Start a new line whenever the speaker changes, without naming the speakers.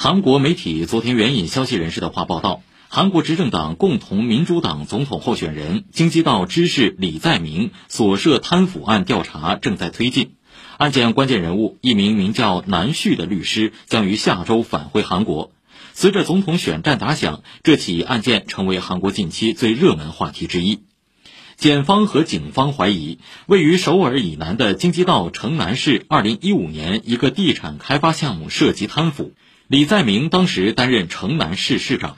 韩国媒体昨天援引消息人士的话报道，韩国执政党共同民主党总统候选人京畿道知事李在明所涉贪腐案调查正在推进，案件关键人物一名名叫南旭的律师将于下周返回韩国。随着总统选战打响，这起案件成为韩国近期最热门话题之一。检方和警方怀疑，位于首尔以南的京畿道城南市2015年一个地产开发项目涉及贪腐。李在明当时担任城南市市长。